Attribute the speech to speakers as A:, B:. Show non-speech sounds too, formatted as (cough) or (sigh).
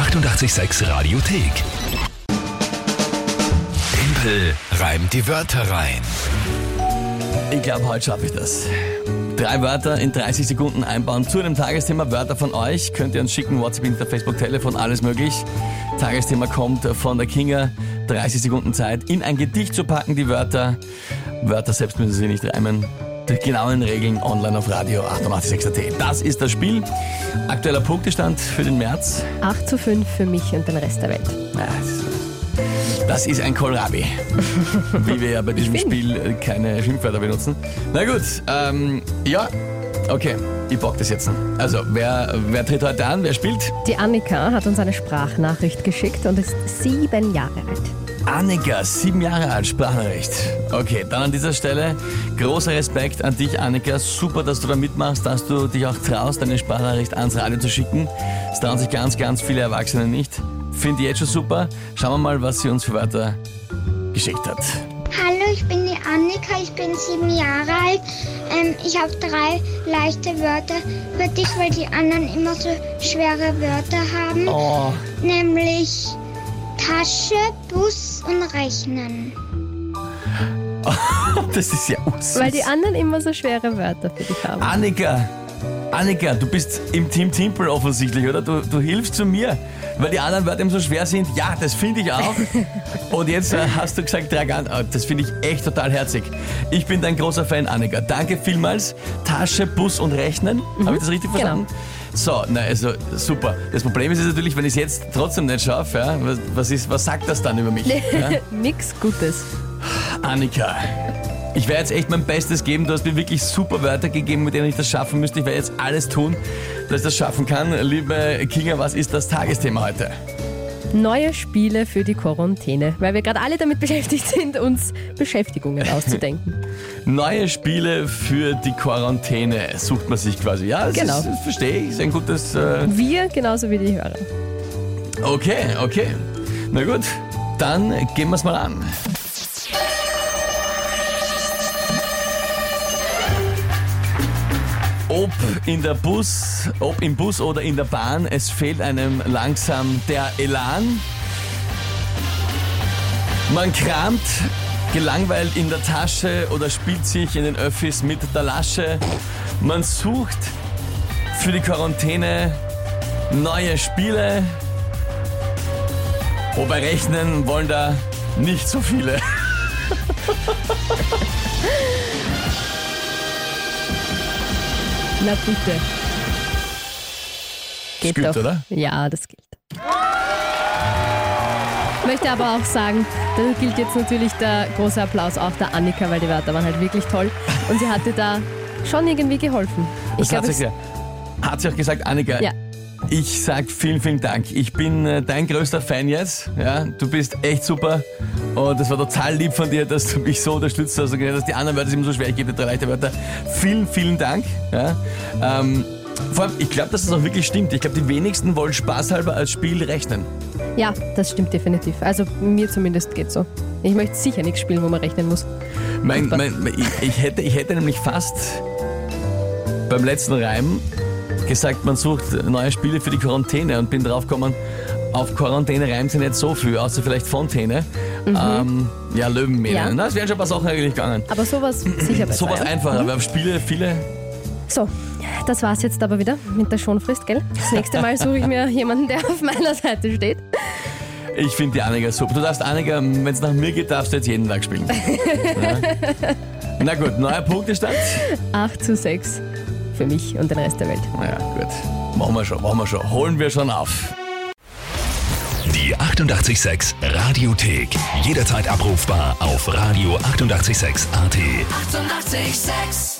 A: 886 Radiothek. Tempel reimt die Wörter rein.
B: Ich glaube, heute schaffe ich das. Drei Wörter in 30 Sekunden einbauen zu einem Tagesthema. Wörter von euch könnt ihr uns schicken. WhatsApp, Insta, Facebook, Telefon, alles möglich. Tagesthema kommt von der Kinga. 30 Sekunden Zeit, in ein Gedicht zu packen, die Wörter. Wörter selbst müssen sie nicht reimen. Die genauen Regeln online auf Radio 886.at. Das ist das Spiel. Aktueller Punktestand für den März.
C: 8 zu 5 für mich und den Rest der Welt.
B: Das ist ein Kohlrabi. (laughs) Wie wir ja bei diesem. Spiel äh, keine Schimpfwörter benutzen. Na gut, ähm, ja, okay, ich bock das jetzt. Also, wer, wer tritt heute an? Wer spielt?
C: Die Annika hat uns eine Sprachnachricht geschickt und ist sieben Jahre alt.
B: Annika, sieben Jahre alt, Sprachnachricht. Okay, dann an dieser Stelle großer Respekt an dich, Annika. Super, dass du da mitmachst, dass du dich auch traust, deine Sprachnachricht ans Radio zu schicken. Das trauen sich ganz, ganz viele Erwachsene nicht. Finde ich jetzt schon super. Schauen wir mal, was sie uns für Wörter geschickt hat.
D: Hallo, ich bin die Annika, ich bin sieben Jahre alt. Ähm, ich habe drei leichte Wörter für dich, weil die anderen immer so schwere Wörter haben.
B: Oh,
D: Nämlich Tasche, Bus und Rechnen. (laughs)
B: das ist ja unsüß.
C: Weil die anderen immer so schwere Wörter für dich haben.
B: Annika, Annika, du bist im Team Timpel offensichtlich, oder? Du, du hilfst zu mir, weil die anderen Wörter eben so schwer sind. Ja, das finde ich auch. (laughs) Und jetzt äh, hast du gesagt, trag an. Oh, Das finde ich echt total herzig. Ich bin dein großer Fan, Annika. Danke vielmals. Tasche, Bus und Rechnen. Habe ich das richtig
C: genau.
B: So, na also super. Das Problem ist natürlich, wenn ich es jetzt trotzdem nicht schaffe, ja, was, was, ist, was sagt das dann über mich? Ja? (laughs)
C: Nix Gutes.
B: Annika, ich werde jetzt echt mein Bestes geben. Du hast mir wirklich super Wörter gegeben, mit denen ich das schaffen müsste. Ich werde jetzt alles tun, dass ich das schaffen kann. Liebe Kinga, was ist das Tagesthema heute?
C: Neue Spiele für die Quarantäne, weil wir gerade alle damit (laughs) beschäftigt sind, uns Beschäftigungen auszudenken. (laughs)
B: Neue Spiele für die Quarantäne sucht man sich quasi. Ja, das,
C: Genau.
B: ist, das verstehe ich. Ist ein gutes. Äh,
C: Wir genauso wie die Hörer.
B: okay, okay. Na gut, dann gehen wir es mal an. Ob in der Bus, ob im Bus oder in der Bahn, es fehlt einem langsam der Elan. Man kramt gelangweilt in der Tasche oder spielt sich in den Öffis mit der Lasche. Man sucht für die Quarantäne neue Spiele. Wobei rechnen wollen da nicht so viele. (laughs)
C: Na bitte. Geht
B: gilt,
C: doch.
B: oder?
C: Ja, das gilt. Ich möchte aber auch sagen, da gilt jetzt natürlich der große Applaus auch der Annika, weil die Wörter waren halt wirklich toll. Und sie hatte da schon irgendwie geholfen. Ich
B: Das ja- hat sie auch gesagt, Annika.
C: Ja.
B: Ich sag vielen, vielen Dank. Ich bin äh, dein größter Fan jetzt. Ja, du bist echt super. Und das war total lieb von dir, dass du mich so unterstützt hast und gesagt hast, die anderen Wörter sind immer so schwer. Ich gebe dir drei leichte Wörter. Vielen, vielen Dank. Ja, ähm, vor allem, ich glaube, dass das auch wirklich stimmt. Ich glaube, die wenigsten wollen spaßhalber als Spiel rechnen.
C: ja, das stimmt definitiv. Also mir zumindest geht so. Ich möchte sicher nichts spielen, wo man rechnen muss.
B: Mein, mein, ich, ich, hätte, ich hätte nämlich fast beim letzten Reim gesagt, man sucht neue Spiele für die Quarantäne und bin draufgekommen, auf Quarantäne reimt sie nicht so viel, außer vielleicht Fontäne. Ähm, ja, Löwenmähne.
C: Ja.
B: Na, es wären schon ein paar Sachen eigentlich gegangen.
C: Aber sowas sicher besser.
B: Sowas
C: ja?
B: einfacher, aber auf Spiele viele.
C: So, das war's jetzt aber wieder mit der Schonfrist, gell? Das nächste Mal suche ich mir jemanden, der auf meiner Seite steht.
B: Ich finde die Annika super. Du darfst Annika, wenn es nach mir geht, darfst du jetzt jeden Tag spielen. (laughs) ja. Na gut, neuer Punktestand.
C: 8 zu 6 für mich und den Rest der Welt.
B: Ja, gut. Machen wir schon, machen wir schon. Holen wir schon auf.
A: Die 886 Radiothek. Jederzeit abrufbar auf radio886.at. 886!
E: 886